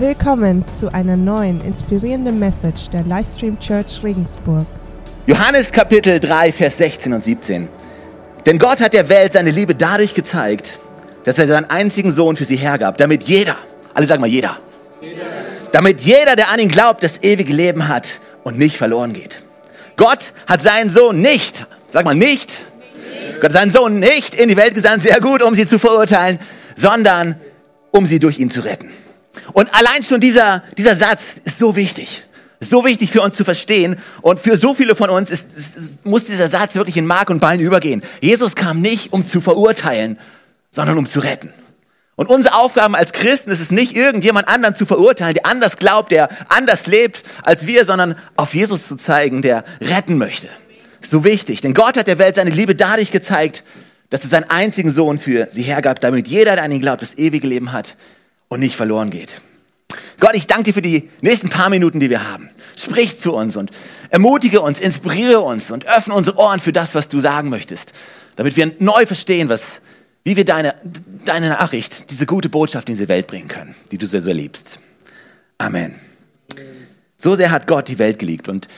Willkommen zu einer neuen inspirierenden Message der Livestream Church Regensburg. Johannes Kapitel 3, Vers 16 und 17. Denn Gott hat der Welt seine Liebe dadurch gezeigt, dass er seinen einzigen Sohn für sie hergab, damit jeder, alle sagen mal jeder, jeder. damit jeder, der an ihn glaubt, das ewige Leben hat und nicht verloren geht. Gott hat seinen Sohn nicht, sag mal nicht, nicht. Gott hat seinen Sohn nicht in die Welt gesandt, sehr gut, um sie zu verurteilen, sondern um sie durch ihn zu retten. Und allein schon dieser, dieser Satz ist so wichtig. So wichtig für uns zu verstehen. Und für so viele von uns ist, ist, muss dieser Satz wirklich in Mark und Bein übergehen. Jesus kam nicht, um zu verurteilen, sondern um zu retten. Und unsere Aufgabe als Christen ist es nicht, irgendjemand anderen zu verurteilen, der anders glaubt, der anders lebt als wir, sondern auf Jesus zu zeigen, der retten möchte. Ist so wichtig. Denn Gott hat der Welt seine Liebe dadurch gezeigt, dass er seinen einzigen Sohn für sie hergab, damit jeder, der an ihn glaubt, das ewige Leben hat und nicht verloren geht. Gott, ich danke dir für die nächsten paar Minuten, die wir haben. Sprich zu uns und ermutige uns, inspiriere uns und öffne unsere Ohren für das, was du sagen möchtest, damit wir neu verstehen, was, wie wir deine, deine Nachricht, diese gute Botschaft in diese Welt bringen können, die du sehr, sehr liebst. Amen. So sehr hat Gott die Welt geliebt und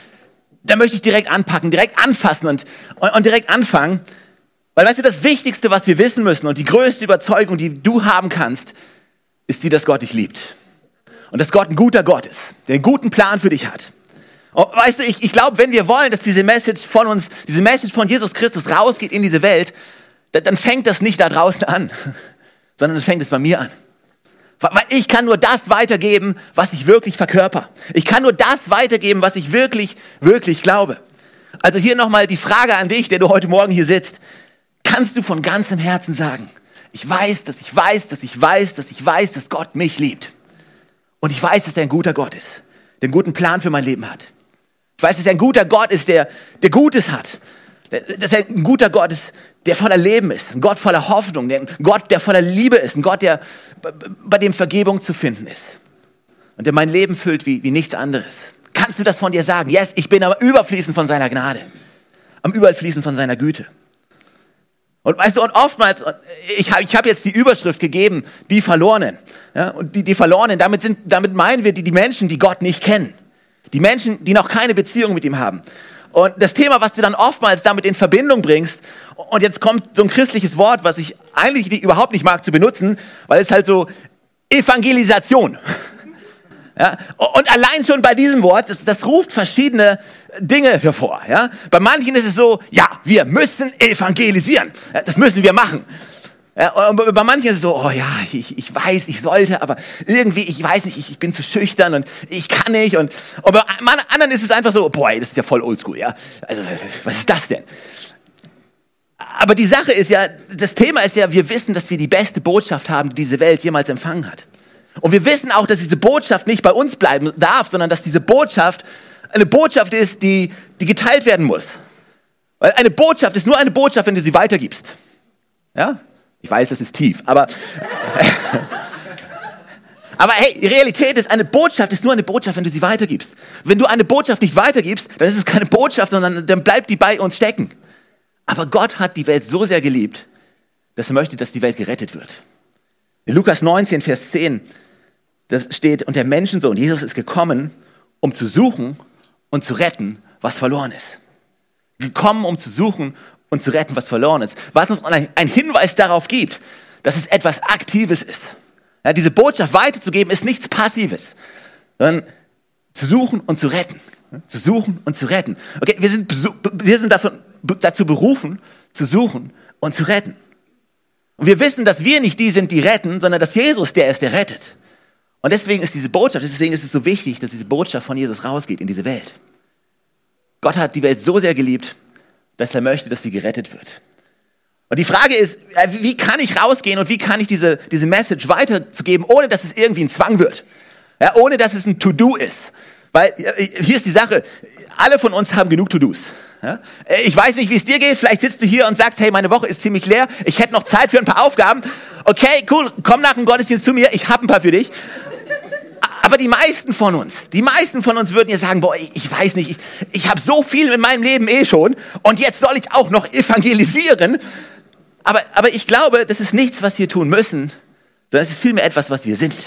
da möchte ich direkt anpacken, direkt anfassen und, und, und direkt anfangen, weil weißt du, das Wichtigste, was wir wissen müssen und die größte Überzeugung, die du haben kannst, ist die, dass Gott dich liebt. Und dass Gott ein guter Gott ist, der einen guten Plan für dich hat. Und weißt du, ich, ich glaube, wenn wir wollen, dass diese Message von uns, diese Message von Jesus Christus rausgeht in diese Welt, dann, dann fängt das nicht da draußen an, sondern dann fängt es bei mir an. Weil ich kann nur das weitergeben, was ich wirklich verkörper. Ich kann nur das weitergeben, was ich wirklich, wirklich glaube. Also hier nochmal die Frage an dich, der du heute Morgen hier sitzt. Kannst du von ganzem Herzen sagen, ich weiß, dass ich weiß, dass ich weiß, dass ich weiß, dass Gott mich liebt. Und ich weiß, dass er ein guter Gott ist, der einen guten Plan für mein Leben hat. Ich weiß, dass er ein guter Gott ist, der, der Gutes hat. Dass er ein guter Gott ist, der voller Leben ist. Ein Gott voller Hoffnung. Ein Gott, der voller Liebe ist. Ein Gott, der, bei dem Vergebung zu finden ist. Und der mein Leben füllt wie, wie nichts anderes. Kannst du das von dir sagen? Yes, ich bin am Überfließen von seiner Gnade. Am Überfließen von seiner Güte. Und weißt du, und oftmals, ich habe ich hab jetzt die Überschrift gegeben, die Verlorenen. Ja, und die, die Verlorenen, damit, sind, damit meinen wir die, die Menschen, die Gott nicht kennen. Die Menschen, die noch keine Beziehung mit ihm haben. Und das Thema, was du dann oftmals damit in Verbindung bringst, und jetzt kommt so ein christliches Wort, was ich eigentlich überhaupt nicht mag zu benutzen, weil es halt so Evangelisation. Ja? Und allein schon bei diesem Wort, das, das ruft verschiedene Dinge hervor. Ja? Bei manchen ist es so, ja, wir müssen evangelisieren. Das müssen wir machen. Ja, und bei manchen ist es so, oh ja, ich, ich weiß, ich sollte, aber irgendwie, ich weiß nicht, ich, ich bin zu schüchtern und ich kann nicht. Und, und bei anderen ist es einfach so, boah, das ist ja voll oldschool, ja. Also, was ist das denn? Aber die Sache ist ja, das Thema ist ja, wir wissen, dass wir die beste Botschaft haben, die diese Welt jemals empfangen hat. Und wir wissen auch, dass diese Botschaft nicht bei uns bleiben darf, sondern dass diese Botschaft eine Botschaft ist, die, die geteilt werden muss. Weil eine Botschaft ist nur eine Botschaft, wenn du sie weitergibst. Ja? Ich weiß, das ist tief, aber. aber hey, die Realität ist, eine Botschaft ist nur eine Botschaft, wenn du sie weitergibst. Wenn du eine Botschaft nicht weitergibst, dann ist es keine Botschaft, sondern dann bleibt die bei uns stecken. Aber Gott hat die Welt so sehr geliebt, dass er möchte, dass die Welt gerettet wird. In Lukas 19, Vers 10, das steht, und der Menschensohn, Jesus ist gekommen, um zu suchen und zu retten, was verloren ist. Gekommen, um zu suchen und zu retten, was verloren ist. Was uns ein Hinweis darauf gibt, dass es etwas Aktives ist. Ja, diese Botschaft weiterzugeben ist nichts Passives, sondern zu suchen und zu retten. Zu suchen und zu retten. Okay, wir sind, wir sind davon, dazu berufen, zu suchen und zu retten. Und wir wissen, dass wir nicht die sind, die retten, sondern dass Jesus der ist, der rettet. Und deswegen ist diese Botschaft, deswegen ist es so wichtig, dass diese Botschaft von Jesus rausgeht in diese Welt. Gott hat die Welt so sehr geliebt, dass er möchte, dass sie gerettet wird. Und die Frage ist, äh, wie kann ich rausgehen und wie kann ich diese, diese Message weiterzugeben, ohne dass es irgendwie ein Zwang wird? Ja, ohne dass es ein To-Do ist. Weil äh, hier ist die Sache, alle von uns haben genug To-Dos. Ja? Äh, ich weiß nicht, wie es dir geht. Vielleicht sitzt du hier und sagst, hey, meine Woche ist ziemlich leer. Ich hätte noch Zeit für ein paar Aufgaben. Okay, cool, komm nach dem Gottesdienst zu mir. Ich habe ein paar für dich. Aber die meisten von uns, die meisten von uns würden ja sagen, boah, ich, ich weiß nicht, ich, ich habe so viel in meinem Leben eh schon und jetzt soll ich auch noch evangelisieren. Aber, aber ich glaube, das ist nichts, was wir tun müssen, sondern es ist vielmehr etwas, was wir sind.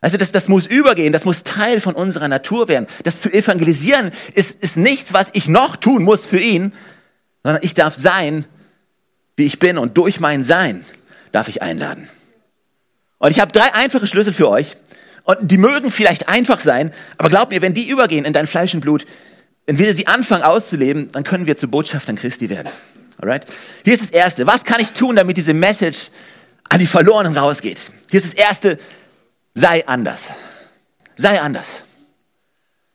Also das, das muss übergehen, das muss Teil von unserer Natur werden. Das zu evangelisieren ist, ist nichts, was ich noch tun muss für ihn, sondern ich darf sein, wie ich bin und durch mein Sein darf ich einladen. Und ich habe drei einfache Schlüssel für euch und die mögen vielleicht einfach sein, aber glaub mir, wenn die übergehen in dein Fleisch und Blut, wenn wir sie anfangen auszuleben, dann können wir zu Botschaftern Christi werden. Alright? Hier ist das Erste. Was kann ich tun, damit diese Message an die Verlorenen rausgeht? Hier ist das Erste sei anders. Sei anders.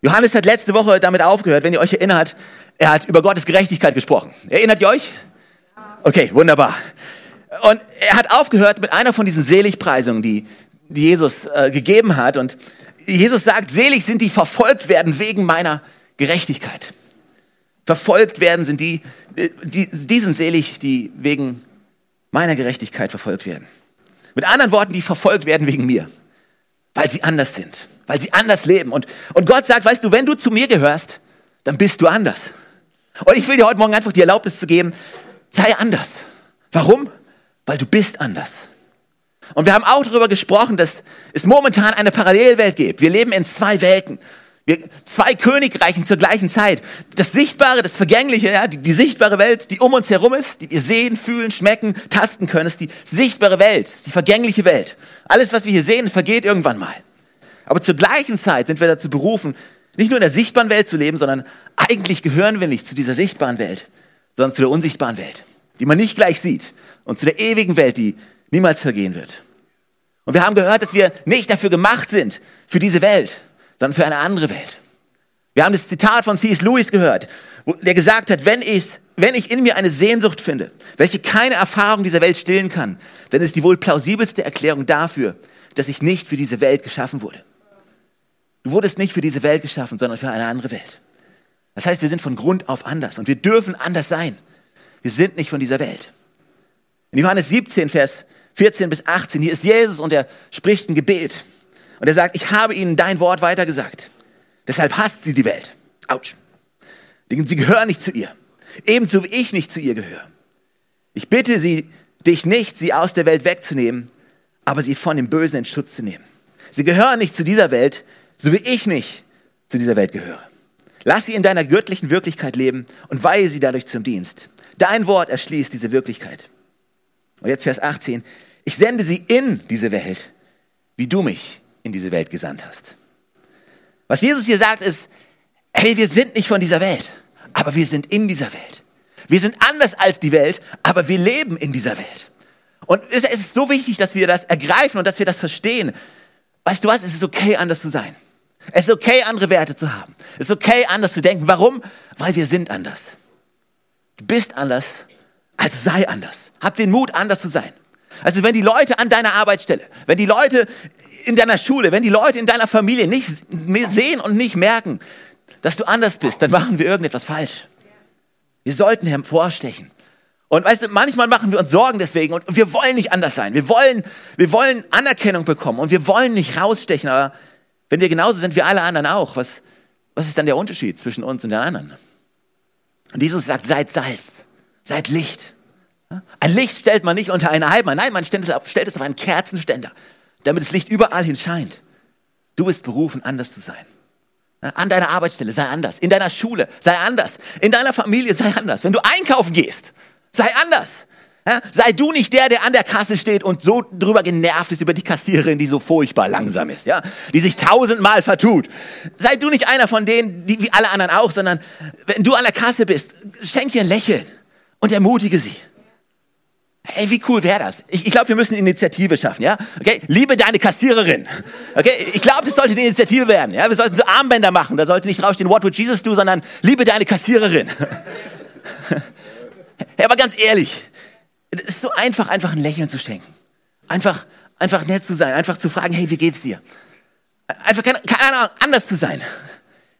Johannes hat letzte Woche damit aufgehört, wenn ihr euch erinnert, er hat über Gottes Gerechtigkeit gesprochen. Erinnert ihr euch? Okay, wunderbar. Und er hat aufgehört mit einer von diesen Seligpreisungen, die, die Jesus äh, gegeben hat. Und Jesus sagt, selig sind die verfolgt werden wegen meiner Gerechtigkeit. Verfolgt werden sind die, die, die sind selig, die wegen meiner Gerechtigkeit verfolgt werden. Mit anderen Worten, die verfolgt werden wegen mir weil sie anders sind, weil sie anders leben. Und, und Gott sagt, weißt du, wenn du zu mir gehörst, dann bist du anders. Und ich will dir heute Morgen einfach die Erlaubnis zu geben, sei anders. Warum? Weil du bist anders. Und wir haben auch darüber gesprochen, dass es momentan eine Parallelwelt gibt. Wir leben in zwei Welten. Wir, zwei Königreichen zur gleichen Zeit. Das Sichtbare, das Vergängliche, ja, die, die, sichtbare Welt, die um uns herum ist, die wir sehen, fühlen, schmecken, tasten können, ist die sichtbare Welt, die vergängliche Welt. Alles, was wir hier sehen, vergeht irgendwann mal. Aber zur gleichen Zeit sind wir dazu berufen, nicht nur in der sichtbaren Welt zu leben, sondern eigentlich gehören wir nicht zu dieser sichtbaren Welt, sondern zu der unsichtbaren Welt, die man nicht gleich sieht und zu der ewigen Welt, die niemals vergehen wird. Und wir haben gehört, dass wir nicht dafür gemacht sind, für diese Welt, sondern für eine andere Welt. Wir haben das Zitat von C.S. Lewis gehört, der gesagt hat, wenn ich, wenn ich in mir eine Sehnsucht finde, welche keine Erfahrung dieser Welt stillen kann, dann ist die wohl plausibelste Erklärung dafür, dass ich nicht für diese Welt geschaffen wurde. Du wurdest nicht für diese Welt geschaffen, sondern für eine andere Welt. Das heißt, wir sind von Grund auf anders und wir dürfen anders sein. Wir sind nicht von dieser Welt. In Johannes 17, Vers 14 bis 18, hier ist Jesus und er spricht ein Gebet. Und er sagt, ich habe ihnen dein Wort weitergesagt. Deshalb hasst sie die Welt. Autsch. Sie gehören nicht zu ihr. Ebenso wie ich nicht zu ihr gehöre. Ich bitte sie, dich nicht, sie aus der Welt wegzunehmen, aber sie von dem Bösen in Schutz zu nehmen. Sie gehören nicht zu dieser Welt, so wie ich nicht zu dieser Welt gehöre. Lass sie in deiner göttlichen Wirklichkeit leben und weihe sie dadurch zum Dienst. Dein Wort erschließt diese Wirklichkeit. Und jetzt Vers 18. Ich sende sie in diese Welt, wie du mich in diese Welt gesandt hast. Was Jesus hier sagt ist, hey, wir sind nicht von dieser Welt, aber wir sind in dieser Welt. Wir sind anders als die Welt, aber wir leben in dieser Welt. Und es ist so wichtig, dass wir das ergreifen und dass wir das verstehen. Weißt du was? Es ist okay, anders zu sein. Es ist okay, andere Werte zu haben. Es ist okay, anders zu denken. Warum? Weil wir sind anders. Du bist anders, sei anders. Hab den Mut, anders zu sein. Also wenn die Leute an deiner Arbeitsstelle, wenn die Leute in deiner Schule, wenn die Leute in deiner Familie nicht sehen und nicht merken, dass du anders bist, dann machen wir irgendetwas falsch. Wir sollten hervorstechen. Und weißt du, manchmal machen wir uns Sorgen deswegen und wir wollen nicht anders sein. Wir wollen, wir wollen Anerkennung bekommen und wir wollen nicht rausstechen. Aber wenn wir genauso sind wie alle anderen auch, was, was ist dann der Unterschied zwischen uns und den anderen? Und Jesus sagt, seid Salz, seid Licht. Ein Licht stellt man nicht unter eine Halbe, nein, man stellt es, auf, stellt es auf einen Kerzenständer, damit das Licht überall hin scheint. Du bist berufen, anders zu sein. An deiner Arbeitsstelle sei anders, in deiner Schule sei anders, in deiner Familie sei anders. Wenn du einkaufen gehst, sei anders. Sei du nicht der, der an der Kasse steht und so drüber genervt ist über die Kassiererin, die so furchtbar langsam ist, ja, die sich tausendmal vertut. Sei du nicht einer von denen, die wie alle anderen auch, sondern wenn du an der Kasse bist, schenk ihr ein Lächeln und ermutige sie. Hey, wie cool wäre das? Ich, ich glaube, wir müssen Initiative schaffen, ja? Okay, liebe deine Kassiererin. Okay, ich glaube, das sollte eine Initiative werden. Ja, wir sollten so Armbänder machen. Da sollte nicht draufstehen, what would Jesus do, sondern liebe deine Kassiererin. hey, aber ganz ehrlich, es ist so einfach, einfach ein Lächeln zu schenken. Einfach, einfach nett zu sein, einfach zu fragen, hey, wie geht's dir? Einfach, keine, keine Ahnung, anders zu sein.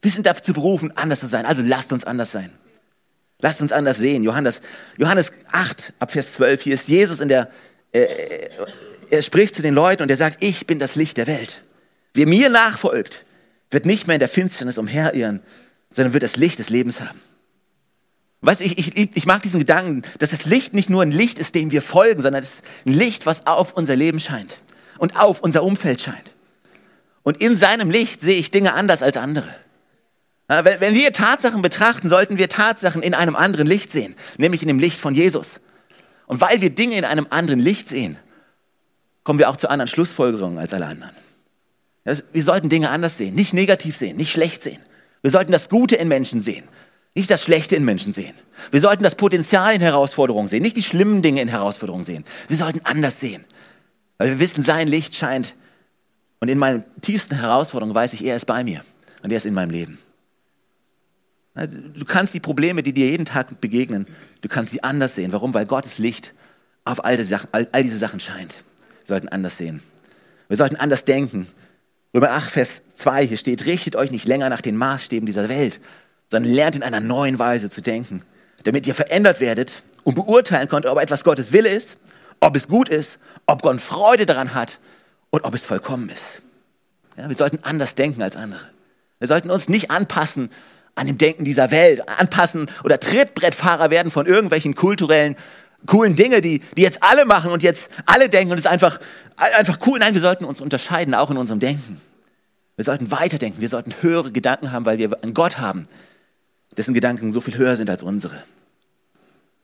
Wir sind dazu berufen, anders zu sein. Also lasst uns anders sein. Lasst uns anders sehen. Johannes, Johannes 8, ab Vers 12, hier ist Jesus in der, äh, er spricht zu den Leuten und er sagt, ich bin das Licht der Welt. Wer mir nachfolgt, wird nicht mehr in der Finsternis umherirren, sondern wird das Licht des Lebens haben. Weißt du, ich, ich, ich mag diesen Gedanken, dass das Licht nicht nur ein Licht ist, dem wir folgen, sondern es ist ein Licht, was auf unser Leben scheint und auf unser Umfeld scheint. Und in seinem Licht sehe ich Dinge anders als andere. Wenn wir Tatsachen betrachten, sollten wir Tatsachen in einem anderen Licht sehen, nämlich in dem Licht von Jesus. Und weil wir Dinge in einem anderen Licht sehen, kommen wir auch zu anderen Schlussfolgerungen als alle anderen. Wir sollten Dinge anders sehen, nicht negativ sehen, nicht schlecht sehen. Wir sollten das Gute in Menschen sehen, nicht das Schlechte in Menschen sehen. Wir sollten das Potenzial in Herausforderungen sehen, nicht die schlimmen Dinge in Herausforderungen sehen. Wir sollten anders sehen, weil wir wissen, sein Licht scheint. Und in meinen tiefsten Herausforderungen weiß ich, er ist bei mir und er ist in meinem Leben. Also, du kannst die Probleme, die dir jeden Tag begegnen, du kannst sie anders sehen. Warum? Weil Gottes Licht auf all, die Sachen, all, all diese Sachen scheint. Wir sollten anders sehen. Wir sollten anders denken. Römer 8, Vers 2, hier steht, richtet euch nicht länger nach den Maßstäben dieser Welt, sondern lernt in einer neuen Weise zu denken, damit ihr verändert werdet und beurteilen könnt, ob etwas Gottes Wille ist, ob es gut ist, ob Gott Freude daran hat und ob es vollkommen ist. Ja, wir sollten anders denken als andere. Wir sollten uns nicht anpassen an dem Denken dieser Welt, anpassen oder Trittbrettfahrer werden von irgendwelchen kulturellen, coolen Dinge, die, die jetzt alle machen und jetzt alle denken und es ist einfach, einfach cool. Nein, wir sollten uns unterscheiden, auch in unserem Denken. Wir sollten weiterdenken, wir sollten höhere Gedanken haben, weil wir einen Gott haben, dessen Gedanken so viel höher sind als unsere.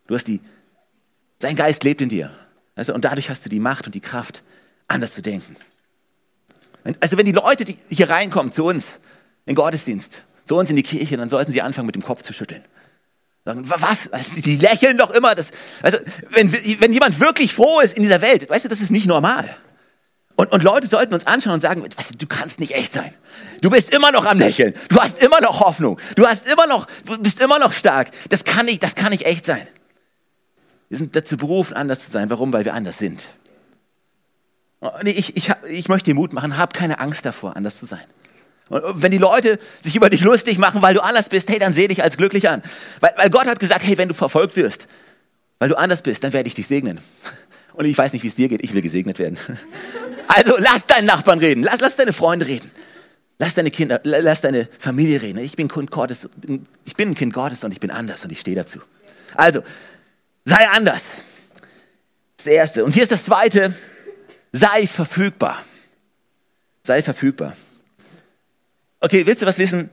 Du hast die, sein Geist lebt in dir. Also, und dadurch hast du die Macht und die Kraft, anders zu denken. Also wenn die Leute, die hier reinkommen zu uns in Gottesdienst, zu uns in die Kirche, dann sollten sie anfangen, mit dem Kopf zu schütteln. Sagen, was? Also, die lächeln doch immer. Das, also, wenn, wenn jemand wirklich froh ist in dieser Welt, weißt du, das ist nicht normal. Und, und Leute sollten uns anschauen und sagen, weißt du, du kannst nicht echt sein. Du bist immer noch am Lächeln. Du hast immer noch Hoffnung. Du hast immer noch, du bist immer noch stark. Das kann nicht, das kann nicht echt sein. Wir sind dazu berufen, anders zu sein. Warum? Weil wir anders sind. Ich, ich, ich möchte dir Mut machen, hab keine Angst davor, anders zu sein. Und wenn die Leute sich über dich lustig machen, weil du anders bist, hey, dann seh dich als glücklich an. Weil, weil Gott hat gesagt, hey, wenn du verfolgt wirst, weil du anders bist, dann werde ich dich segnen. Und ich weiß nicht, wie es dir geht, ich will gesegnet werden. Also lass deinen Nachbarn reden, lass, lass deine Freunde reden, lass deine Kinder, lass deine Familie reden. Ich bin, kind Gottes, ich bin ein Kind Gottes und ich bin anders und ich stehe dazu. Also, sei anders. Das das Erste. Und hier ist das Zweite, sei verfügbar. Sei verfügbar. Okay, willst du was wissen?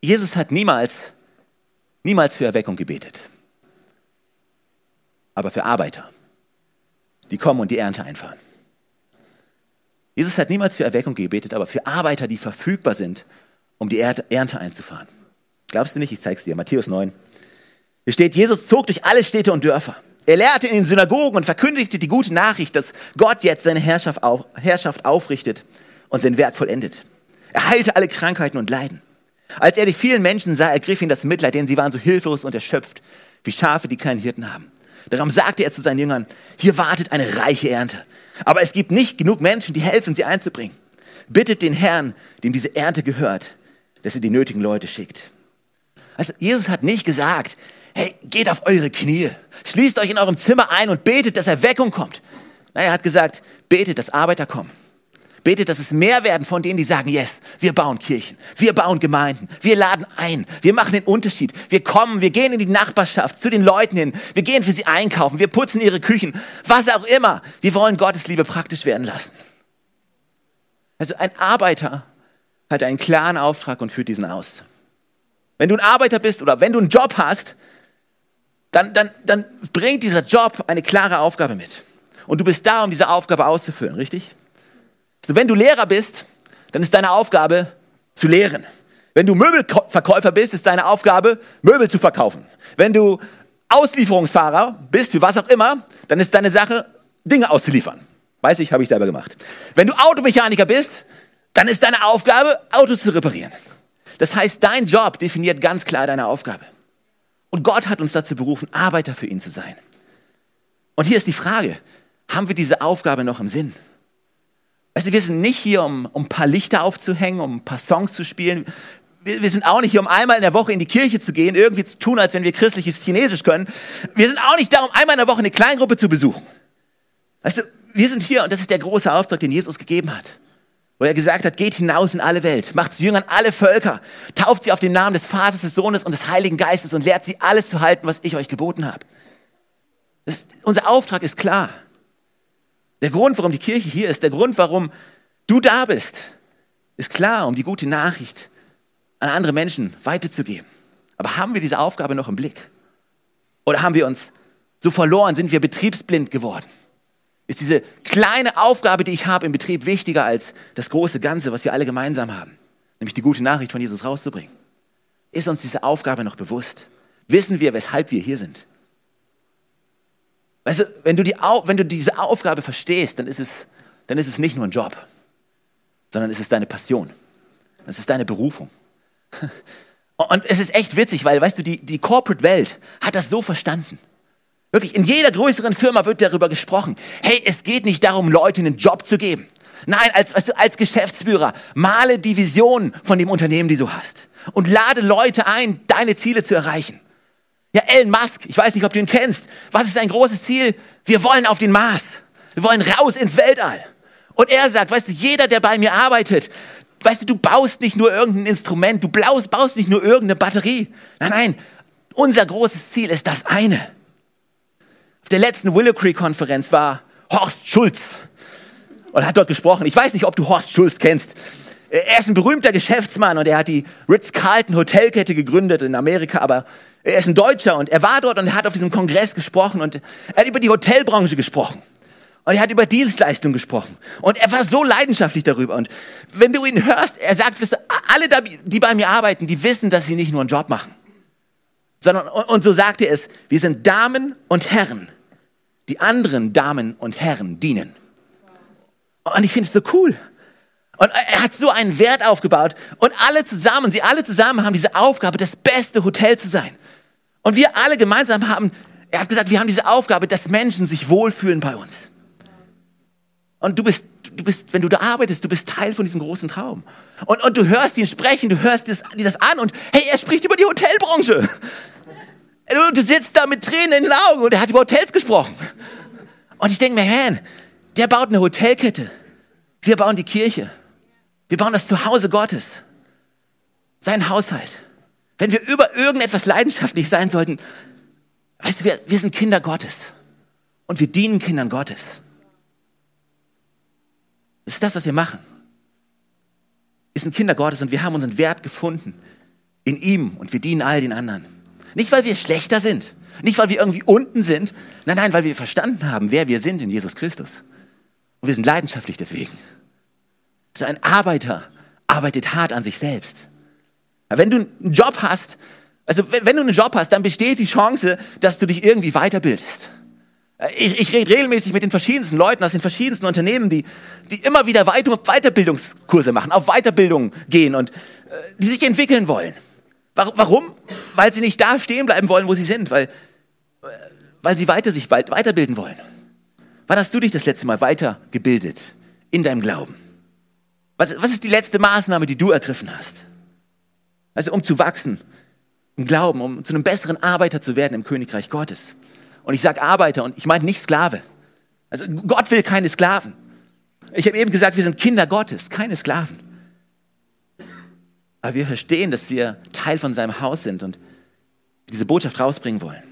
Jesus hat niemals, niemals für Erweckung gebetet. Aber für Arbeiter, die kommen und die Ernte einfahren. Jesus hat niemals für Erweckung gebetet, aber für Arbeiter, die verfügbar sind, um die Ernte einzufahren. Glaubst du nicht? Ich zeig's dir. Matthäus 9. Hier steht, Jesus zog durch alle Städte und Dörfer. Er lehrte in den Synagogen und verkündigte die gute Nachricht, dass Gott jetzt seine Herrschaft, aufrichtet und sein Werk vollendet. Er heilte alle Krankheiten und Leiden. Als er die vielen Menschen sah, ergriff ihn das Mitleid, denn sie waren so hilflos und erschöpft, wie Schafe, die keinen Hirten haben. Darum sagte er zu seinen Jüngern, hier wartet eine reiche Ernte. Aber es gibt nicht genug Menschen, die helfen, sie einzubringen. Bittet den Herrn, dem diese Ernte gehört, dass er die nötigen Leute schickt. Also Jesus hat nicht gesagt, hey, geht auf eure Knie, schließt euch in eurem Zimmer ein und betet, dass Erweckung kommt. Nein, er hat gesagt, betet, dass Arbeiter kommen. Betet, dass es mehr werden von denen, die sagen, yes, wir bauen Kirchen, wir bauen Gemeinden, wir laden ein, wir machen den Unterschied, wir kommen, wir gehen in die Nachbarschaft zu den Leuten hin, wir gehen für sie einkaufen, wir putzen ihre Küchen, was auch immer. Wir wollen Gottes Liebe praktisch werden lassen. Also ein Arbeiter hat einen klaren Auftrag und führt diesen aus. Wenn du ein Arbeiter bist oder wenn du einen Job hast, dann, dann, dann bringt dieser Job eine klare Aufgabe mit. Und du bist da, um diese Aufgabe auszufüllen, richtig? So, wenn du Lehrer bist, dann ist deine Aufgabe zu lehren. Wenn du Möbelverkäufer bist, ist deine Aufgabe, Möbel zu verkaufen. Wenn du Auslieferungsfahrer bist, für was auch immer, dann ist deine Sache, Dinge auszuliefern. Weiß ich, habe ich selber gemacht. Wenn du Automechaniker bist, dann ist deine Aufgabe, Autos zu reparieren. Das heißt, dein Job definiert ganz klar deine Aufgabe. Und Gott hat uns dazu berufen, Arbeiter für ihn zu sein. Und hier ist die Frage, haben wir diese Aufgabe noch im Sinn? Weißt du, wir sind nicht hier, um, um ein paar Lichter aufzuhängen, um ein paar Songs zu spielen. Wir, wir, sind auch nicht hier, um einmal in der Woche in die Kirche zu gehen, irgendwie zu tun, als wenn wir christliches Chinesisch können. Wir sind auch nicht da, um einmal in der Woche eine Kleingruppe zu besuchen. Weißt du, wir sind hier und das ist der große Auftrag, den Jesus gegeben hat. Wo er gesagt hat, geht hinaus in alle Welt, macht zu Jüngern alle Völker, tauft sie auf den Namen des Vaters, des Sohnes und des Heiligen Geistes und lehrt sie alles zu halten, was ich euch geboten habe. Das, unser Auftrag ist klar. Der Grund, warum die Kirche hier ist, der Grund, warum du da bist, ist klar, um die gute Nachricht an andere Menschen weiterzugeben. Aber haben wir diese Aufgabe noch im Blick? Oder haben wir uns so verloren, sind wir betriebsblind geworden? Ist diese kleine Aufgabe, die ich habe im Betrieb, wichtiger als das große Ganze, was wir alle gemeinsam haben? Nämlich die gute Nachricht von Jesus rauszubringen. Ist uns diese Aufgabe noch bewusst? Wissen wir, weshalb wir hier sind? Weißt du, wenn du, die, wenn du diese Aufgabe verstehst, dann ist, es, dann ist es nicht nur ein Job, sondern es ist deine Passion. Es ist deine Berufung. Und es ist echt witzig, weil, weißt du, die, die Corporate-Welt hat das so verstanden. Wirklich, in jeder größeren Firma wird darüber gesprochen. Hey, es geht nicht darum, Leuten einen Job zu geben. Nein, als, weißt du, als Geschäftsführer, male die Vision von dem Unternehmen, die du hast. Und lade Leute ein, deine Ziele zu erreichen. Ja, Elon Musk, ich weiß nicht, ob du ihn kennst. Was ist sein großes Ziel? Wir wollen auf den Mars. Wir wollen raus ins Weltall. Und er sagt, weißt du, jeder, der bei mir arbeitet, weißt du, du baust nicht nur irgendein Instrument, du baust, baust nicht nur irgendeine Batterie. Nein, nein, unser großes Ziel ist das eine. Auf der letzten Willow Creek Konferenz war Horst Schulz und hat dort gesprochen. Ich weiß nicht, ob du Horst Schulz kennst. Er ist ein berühmter Geschäftsmann und er hat die Ritz-Carlton Hotelkette gegründet in Amerika, aber er ist ein Deutscher und er war dort und er hat auf diesem Kongress gesprochen und er hat über die Hotelbranche gesprochen. Und er hat über Dienstleistungen gesprochen. Und er war so leidenschaftlich darüber. Und wenn du ihn hörst, er sagt, wisst ihr, alle, die bei mir arbeiten, die wissen, dass sie nicht nur einen Job machen. Sondern, und so sagt er es, wir sind Damen und Herren, die anderen Damen und Herren dienen. Und ich finde es so cool. Und er hat so einen Wert aufgebaut. Und alle zusammen, sie alle zusammen haben diese Aufgabe, das beste Hotel zu sein. Und wir alle gemeinsam haben, er hat gesagt, wir haben diese Aufgabe, dass Menschen sich wohlfühlen bei uns. Und du bist, du bist, wenn du da arbeitest, du bist Teil von diesem großen Traum. Und, und du hörst ihn sprechen, du hörst das, das an und hey, er spricht über die Hotelbranche. Du, du sitzt da mit Tränen in den Augen und er hat über Hotels gesprochen. Und ich denke mir, man, der baut eine Hotelkette. Wir bauen die Kirche. Wir bauen das Zuhause Gottes. Sein Haushalt. Wenn wir über irgendetwas leidenschaftlich sein sollten, weißt du, wir, wir sind Kinder Gottes. Und wir dienen Kindern Gottes. Das ist das, was wir machen. Wir sind Kinder Gottes und wir haben unseren Wert gefunden in ihm und wir dienen all den anderen. Nicht, weil wir schlechter sind, nicht, weil wir irgendwie unten sind, nein, nein, weil wir verstanden haben, wer wir sind in Jesus Christus. Und wir sind leidenschaftlich deswegen. So ein Arbeiter arbeitet hart an sich selbst. Wenn du einen Job hast, also wenn du einen Job hast, dann besteht die Chance, dass du dich irgendwie weiterbildest. Ich, ich rede regelmäßig mit den verschiedensten Leuten aus den verschiedensten Unternehmen, die, die immer wieder Weiterbildungskurse machen, auf Weiterbildung gehen und äh, die sich entwickeln wollen. Warum? Weil sie nicht da stehen bleiben wollen, wo sie sind, weil, weil sie weiter sich weiterbilden wollen. Wann hast du dich das letzte Mal weitergebildet in deinem Glauben? Was, was ist die letzte Maßnahme, die du ergriffen hast? Also um zu wachsen im Glauben, um zu einem besseren Arbeiter zu werden im Königreich Gottes. Und ich sage Arbeiter und ich meine nicht Sklave. Also Gott will keine Sklaven. Ich habe eben gesagt, wir sind Kinder Gottes, keine Sklaven. Aber wir verstehen, dass wir Teil von seinem Haus sind und diese Botschaft rausbringen wollen.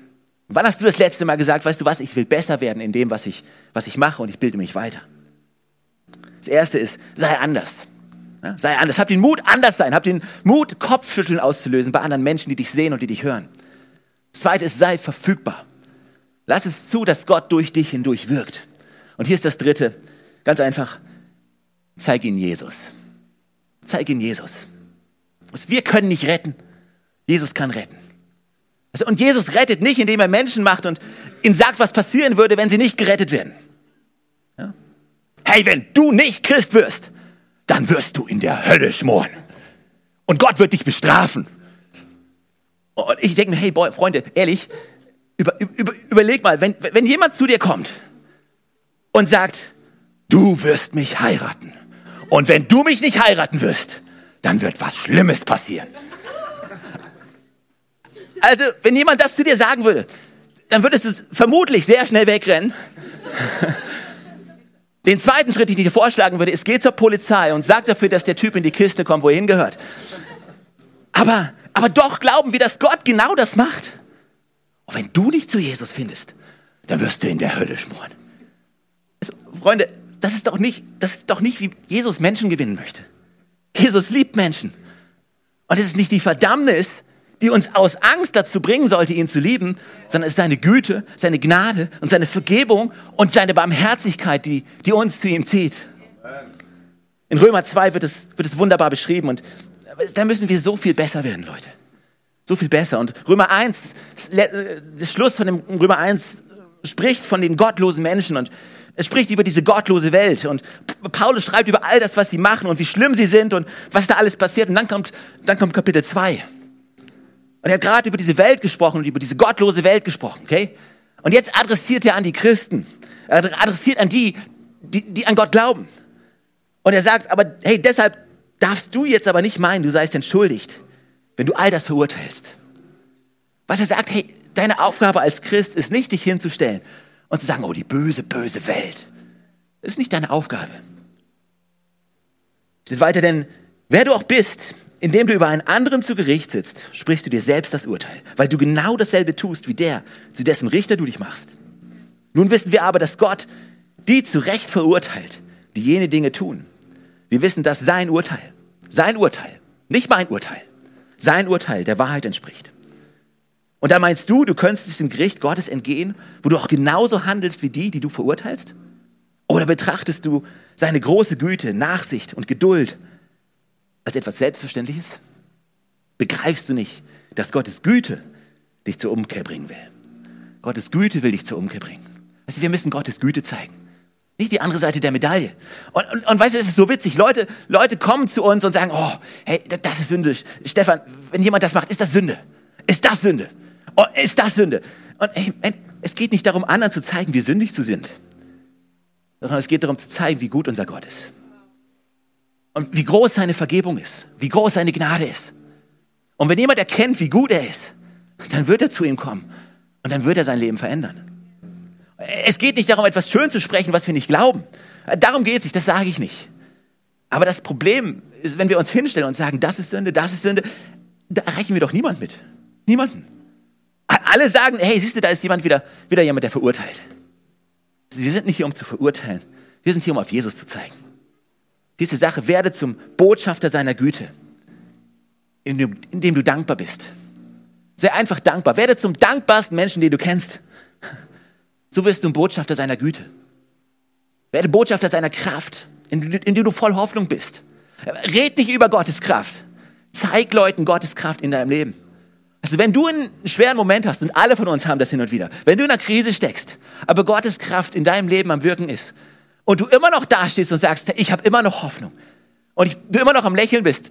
wann hast du das letzte Mal gesagt, weißt du was, ich will besser werden in dem, was ich, was ich mache und ich bilde mich weiter? Das erste ist, sei anders. Ja, sei anders. Hab den Mut, anders sein. Hab den Mut, Kopfschütteln auszulösen bei anderen Menschen, die dich sehen und die dich hören. Das zweite ist, sei verfügbar. Lass es zu, dass Gott durch dich hindurch wirkt. Und hier ist das dritte. Ganz einfach. Zeig ihn Jesus. Zeig ihn Jesus. Wir können nicht retten. Jesus kann retten. Also, und Jesus rettet nicht, indem er Menschen macht und ihnen sagt, was passieren würde, wenn sie nicht gerettet werden. Hey, wenn du nicht Christ wirst, dann wirst du in der Hölle schmoren. Und Gott wird dich bestrafen. Und ich denke mir, hey, boy, Freunde, ehrlich, über, über, überleg mal, wenn, wenn jemand zu dir kommt und sagt, du wirst mich heiraten. Und wenn du mich nicht heiraten wirst, dann wird was Schlimmes passieren. Also, wenn jemand das zu dir sagen würde, dann würdest du vermutlich sehr schnell wegrennen. Den zweiten Schritt, den ich dir vorschlagen würde, ist, geh zur Polizei und sag dafür, dass der Typ in die Kiste kommt, wo er hingehört. Aber, aber doch glauben wir, dass Gott genau das macht. Und wenn du nicht zu Jesus findest, dann wirst du in der Hölle schmoren. Also, Freunde, das ist doch nicht, das ist doch nicht, wie Jesus Menschen gewinnen möchte. Jesus liebt Menschen. Und es ist nicht die Verdammnis, die uns aus Angst dazu bringen sollte, ihn zu lieben, sondern es ist seine Güte, seine Gnade und seine Vergebung und seine Barmherzigkeit, die, die uns zu ihm zieht. In Römer 2 wird es, wird es wunderbar beschrieben und da müssen wir so viel besser werden, Leute. So viel besser. Und Römer 1, das Schluss von dem Römer 1 spricht von den gottlosen Menschen und es spricht über diese gottlose Welt und Paulus schreibt über all das, was sie machen und wie schlimm sie sind und was da alles passiert. Und dann kommt, dann kommt Kapitel 2. Und er hat gerade über diese Welt gesprochen und über diese gottlose Welt gesprochen, okay? Und jetzt adressiert er an die Christen. Er adressiert an die, die, die an Gott glauben. Und er sagt, aber hey, deshalb darfst du jetzt aber nicht meinen, du seist entschuldigt, wenn du all das verurteilst. Was er sagt, hey, deine Aufgabe als Christ ist nicht, dich hinzustellen und zu sagen, oh, die böse, böse Welt. Das ist nicht deine Aufgabe. Steht weiter, denn wer du auch bist, indem du über einen anderen zu Gericht sitzt, sprichst du dir selbst das Urteil, weil du genau dasselbe tust wie der, zu dessen Richter du dich machst. Nun wissen wir aber, dass Gott die zu Recht verurteilt, die jene Dinge tun. Wir wissen, dass sein Urteil, sein Urteil, nicht mein Urteil, sein Urteil der Wahrheit entspricht. Und da meinst du, du könntest dem Gericht Gottes entgehen, wo du auch genauso handelst wie die, die du verurteilst? Oder betrachtest du seine große Güte, Nachsicht und Geduld als etwas Selbstverständliches? Begreifst du nicht, dass Gottes Güte dich zur Umkehr bringen will? Gottes Güte will dich zur Umkehr bringen. Weißt du, wir müssen Gottes Güte zeigen. Nicht die andere Seite der Medaille. Und, und, und weißt du, es ist so witzig. Leute, Leute kommen zu uns und sagen, oh, hey, das ist Sünde. Stefan, wenn jemand das macht, ist das Sünde? Ist das Sünde? Oh, ist das Sünde? Und ey, es geht nicht darum, anderen zu zeigen, wie sündig sie sind, sondern es geht darum zu zeigen, wie gut unser Gott ist. Und wie groß seine Vergebung ist, wie groß seine Gnade ist. Und wenn jemand erkennt, wie gut er ist, dann wird er zu ihm kommen und dann wird er sein Leben verändern. Es geht nicht darum, etwas schön zu sprechen, was wir nicht glauben. Darum geht es nicht, das sage ich nicht. Aber das Problem ist, wenn wir uns hinstellen und sagen, das ist Sünde, das ist Sünde, da erreichen wir doch niemand mit. Niemanden. Alle sagen, hey, siehst du, da ist jemand wieder, wieder jemand, der verurteilt. Wir sind nicht hier, um zu verurteilen. Wir sind hier, um auf Jesus zu zeigen. Diese Sache, werde zum Botschafter seiner Güte, indem, indem du dankbar bist. Sei einfach dankbar. Werde zum dankbarsten Menschen, den du kennst. So wirst du ein Botschafter seiner Güte. Werde Botschafter seiner Kraft, indem du voll Hoffnung bist. Red nicht über Gottes Kraft. Zeig Leuten Gottes Kraft in deinem Leben. Also wenn du einen schweren Moment hast, und alle von uns haben das hin und wieder, wenn du in einer Krise steckst, aber Gottes Kraft in deinem Leben am Wirken ist und du immer noch dastehst und sagst, ich habe immer noch Hoffnung und ich, du immer noch am Lächeln bist,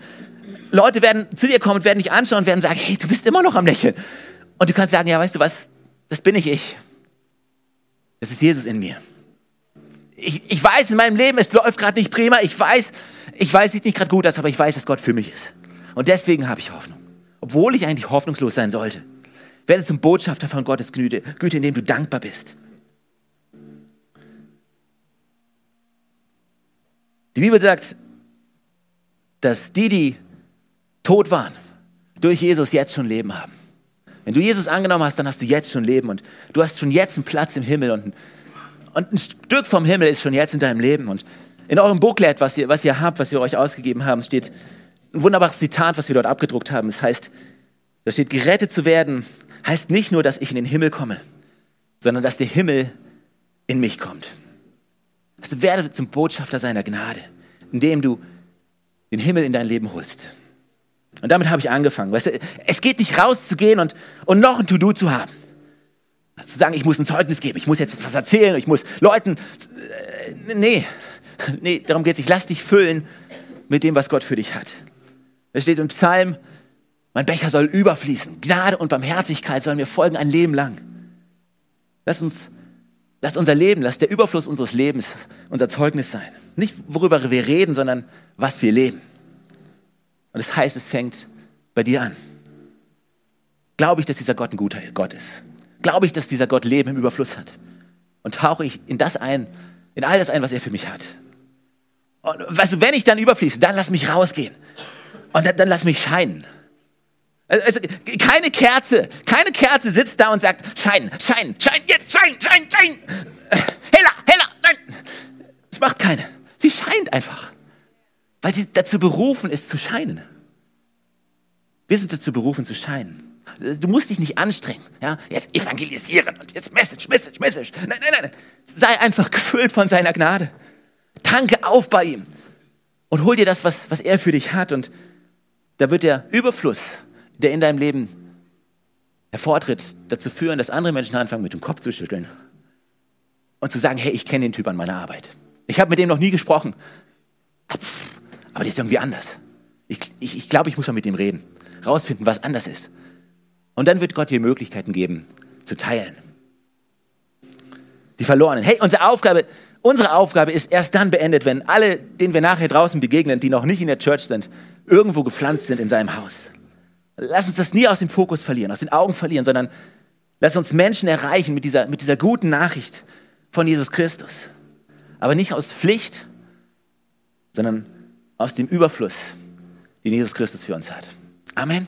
Leute werden zu dir kommen und werden dich anschauen und werden sagen, hey, du bist immer noch am Lächeln. Und du kannst sagen, ja, weißt du was, das bin nicht ich. Das ist Jesus in mir. Ich, ich weiß in meinem Leben, es läuft gerade nicht prima. Ich weiß, ich weiß, es nicht gerade gut aber ich weiß, dass Gott für mich ist. Und deswegen habe ich Hoffnung obwohl ich eigentlich hoffnungslos sein sollte. Werde zum Botschafter von Gottes Güte, Güte, indem du dankbar bist. Die Bibel sagt, dass die, die tot waren, durch Jesus jetzt schon Leben haben. Wenn du Jesus angenommen hast, dann hast du jetzt schon Leben und du hast schon jetzt einen Platz im Himmel und ein, und ein Stück vom Himmel ist schon jetzt in deinem Leben. Und in eurem Booklet, was ihr, was ihr habt, was wir euch ausgegeben haben, steht, ein wunderbares Zitat, was wir dort abgedruckt haben. Es heißt, da steht, gerettet zu werden heißt nicht nur, dass ich in den Himmel komme, sondern dass der Himmel in mich kommt. Also werde zum Botschafter seiner Gnade, indem du den Himmel in dein Leben holst. Und damit habe ich angefangen. Weißt du, es geht nicht rauszugehen und, und noch ein To-Do zu haben. Zu sagen, ich muss ein Zeugnis geben, ich muss jetzt etwas erzählen, ich muss Leuten. Äh, nee, nee, darum geht es nicht. Lass dich füllen mit dem, was Gott für dich hat. Es steht im Psalm, mein Becher soll überfließen. Gnade und Barmherzigkeit sollen mir folgen ein Leben lang. Lass uns, lass unser Leben, lass der Überfluss unseres Lebens unser Zeugnis sein. Nicht worüber wir reden, sondern was wir leben. Und das heißt, es fängt bei dir an. Glaube ich, dass dieser Gott ein guter Gott ist? Glaube ich, dass dieser Gott Leben im Überfluss hat? Und tauche ich in das ein, in all das ein, was er für mich hat? Und weißt du, wenn ich dann überfließe, dann lass mich rausgehen. Und dann, dann lass mich scheinen. Also, keine Kerze, keine Kerze sitzt da und sagt, schein, schein, schein, jetzt schein, schein, schein. Heller, heller, nein. Es macht keine. Sie scheint einfach. Weil sie dazu berufen ist, zu scheinen. Wir sind dazu berufen, zu scheinen. Du musst dich nicht anstrengen. Ja? Jetzt evangelisieren und jetzt Message, Message, Message. Nein, nein, nein. Sei einfach gefüllt von seiner Gnade. Tanke auf bei ihm und hol dir das, was, was er für dich hat. Und da wird der Überfluss, der in deinem Leben hervortritt, dazu führen, dass andere Menschen anfangen, mit dem Kopf zu schütteln und zu sagen, hey, ich kenne den Typ an meiner Arbeit. Ich habe mit dem noch nie gesprochen. Aber der ist irgendwie anders. Ich, ich, ich glaube, ich muss mal mit ihm reden, rausfinden, was anders ist. Und dann wird Gott dir Möglichkeiten geben, zu teilen. Die Verlorenen. Hey, unsere Aufgabe, unsere Aufgabe ist erst dann beendet, wenn alle, denen wir nachher draußen begegnen, die noch nicht in der Church sind, irgendwo gepflanzt sind in seinem Haus. Lass uns das nie aus dem Fokus verlieren, aus den Augen verlieren, sondern lass uns Menschen erreichen mit dieser, mit dieser guten Nachricht von Jesus Christus. Aber nicht aus Pflicht, sondern aus dem Überfluss, den Jesus Christus für uns hat. Amen.